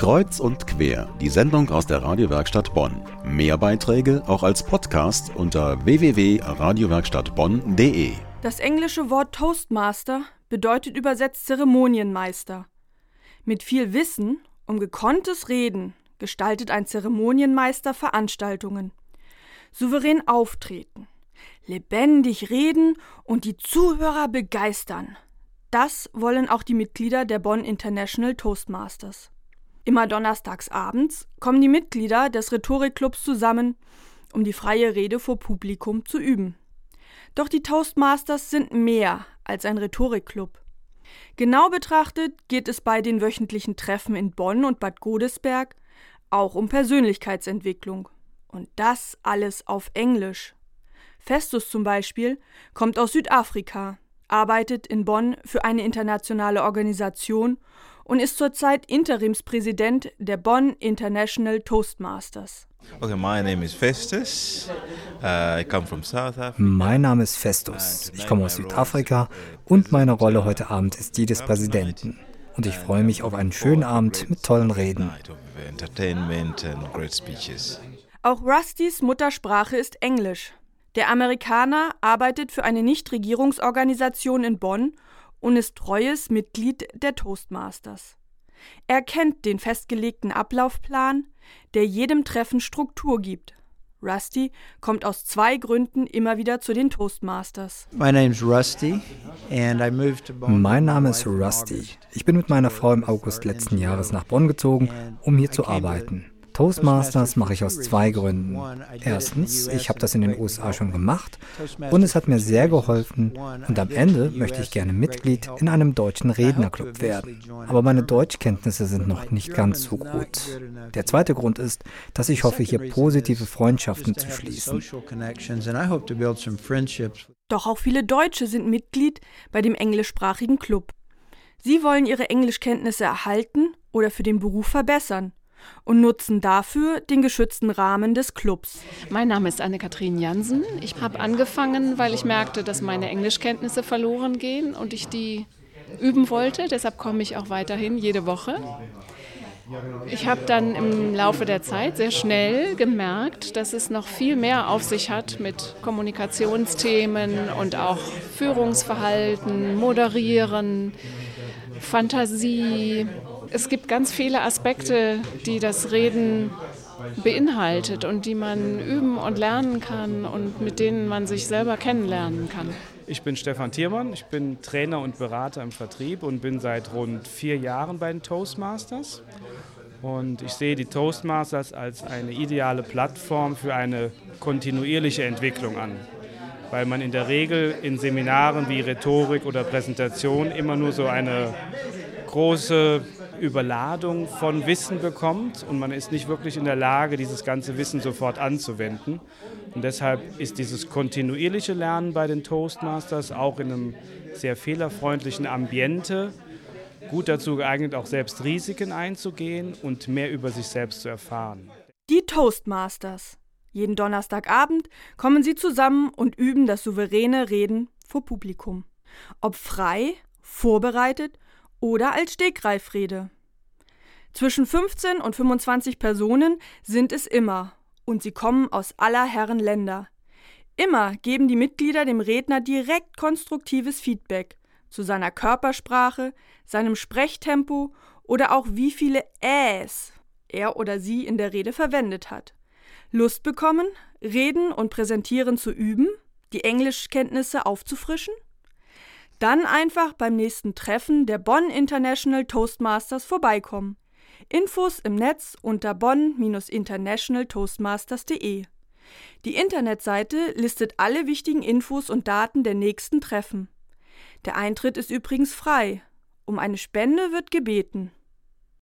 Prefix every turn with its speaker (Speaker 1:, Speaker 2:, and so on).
Speaker 1: Kreuz und quer, die Sendung aus der Radiowerkstatt Bonn. Mehr Beiträge auch als Podcast unter www.radiowerkstattbonn.de.
Speaker 2: Das englische Wort Toastmaster bedeutet übersetzt Zeremonienmeister. Mit viel Wissen um gekonntes Reden gestaltet ein Zeremonienmeister Veranstaltungen. Souverän auftreten, lebendig reden und die Zuhörer begeistern. Das wollen auch die Mitglieder der Bonn International Toastmasters. Immer donnerstags abends kommen die Mitglieder des Rhetorikclubs zusammen, um die freie Rede vor Publikum zu üben. Doch die Toastmasters sind mehr als ein Rhetorikclub. Genau betrachtet geht es bei den wöchentlichen Treffen in Bonn und Bad Godesberg auch um Persönlichkeitsentwicklung. Und das alles auf Englisch. Festus zum Beispiel kommt aus Südafrika, arbeitet in Bonn für eine internationale Organisation und ist zurzeit Interimspräsident der Bonn International Toastmasters.
Speaker 3: Okay, my name is Festus. Uh, I come from South Africa.
Speaker 4: Mein Name ist Festus. Ich komme aus Südafrika und meine Rolle heute Abend ist die des Präsidenten. Und ich freue mich auf einen schönen Abend mit tollen Reden.
Speaker 2: Auch Rustys Muttersprache ist Englisch. Der Amerikaner arbeitet für eine Nichtregierungsorganisation in Bonn und ist treues Mitglied der Toastmasters. Er kennt den festgelegten Ablaufplan, der jedem Treffen Struktur gibt. Rusty kommt aus zwei Gründen immer wieder zu den Toastmasters.
Speaker 4: mein Name ist Rusty. Ich bin mit meiner Frau im August letzten Jahres nach Bonn gezogen, um hier zu arbeiten. Toastmasters mache ich aus zwei Gründen. Erstens, ich habe das in den USA schon gemacht und es hat mir sehr geholfen und am Ende möchte ich gerne Mitglied in einem deutschen Rednerclub werden. Aber meine Deutschkenntnisse sind noch nicht ganz so gut. Der zweite Grund ist, dass ich hoffe, hier positive Freundschaften zu schließen.
Speaker 2: Doch auch viele Deutsche sind Mitglied bei dem englischsprachigen Club. Sie wollen ihre Englischkenntnisse erhalten oder für den Beruf verbessern und nutzen dafür den geschützten Rahmen des Clubs.
Speaker 5: Mein Name ist Anne-Kathrin Jansen. Ich habe angefangen, weil ich merkte, dass meine Englischkenntnisse verloren gehen und ich die üben wollte. Deshalb komme ich auch weiterhin jede Woche. Ich habe dann im Laufe der Zeit sehr schnell gemerkt, dass es noch viel mehr auf sich hat mit Kommunikationsthemen und auch Führungsverhalten, Moderieren, Fantasie, es gibt ganz viele Aspekte, die das Reden beinhaltet und die man üben und lernen kann und mit denen man sich selber kennenlernen kann.
Speaker 6: Ich bin Stefan Thiermann, ich bin Trainer und Berater im Vertrieb und bin seit rund vier Jahren bei den Toastmasters. Und ich sehe die Toastmasters als eine ideale Plattform für eine kontinuierliche Entwicklung an. Weil man in der Regel in Seminaren wie Rhetorik oder Präsentation immer nur so eine große Überladung von Wissen bekommt und man ist nicht wirklich in der Lage, dieses ganze Wissen sofort anzuwenden. Und deshalb ist dieses kontinuierliche Lernen bei den Toastmasters auch in einem sehr fehlerfreundlichen Ambiente gut dazu geeignet, auch selbst Risiken einzugehen und mehr über sich selbst zu erfahren.
Speaker 2: Die Toastmasters. Jeden Donnerstagabend kommen sie zusammen und üben das souveräne Reden vor Publikum. Ob frei, vorbereitet oder als Stegreifrede. Zwischen 15 und 25 Personen sind es immer, und sie kommen aus aller Herren Länder. Immer geben die Mitglieder dem Redner direkt konstruktives Feedback zu seiner Körpersprache, seinem Sprechtempo oder auch wie viele Äs er oder sie in der Rede verwendet hat. Lust bekommen, reden und präsentieren zu üben, die Englischkenntnisse aufzufrischen? Dann einfach beim nächsten Treffen der Bonn International Toastmasters vorbeikommen. Infos im Netz unter bonn-internationaltoastmasters.de. Die Internetseite listet alle wichtigen Infos und Daten der nächsten Treffen. Der Eintritt ist übrigens frei. Um eine Spende wird gebeten.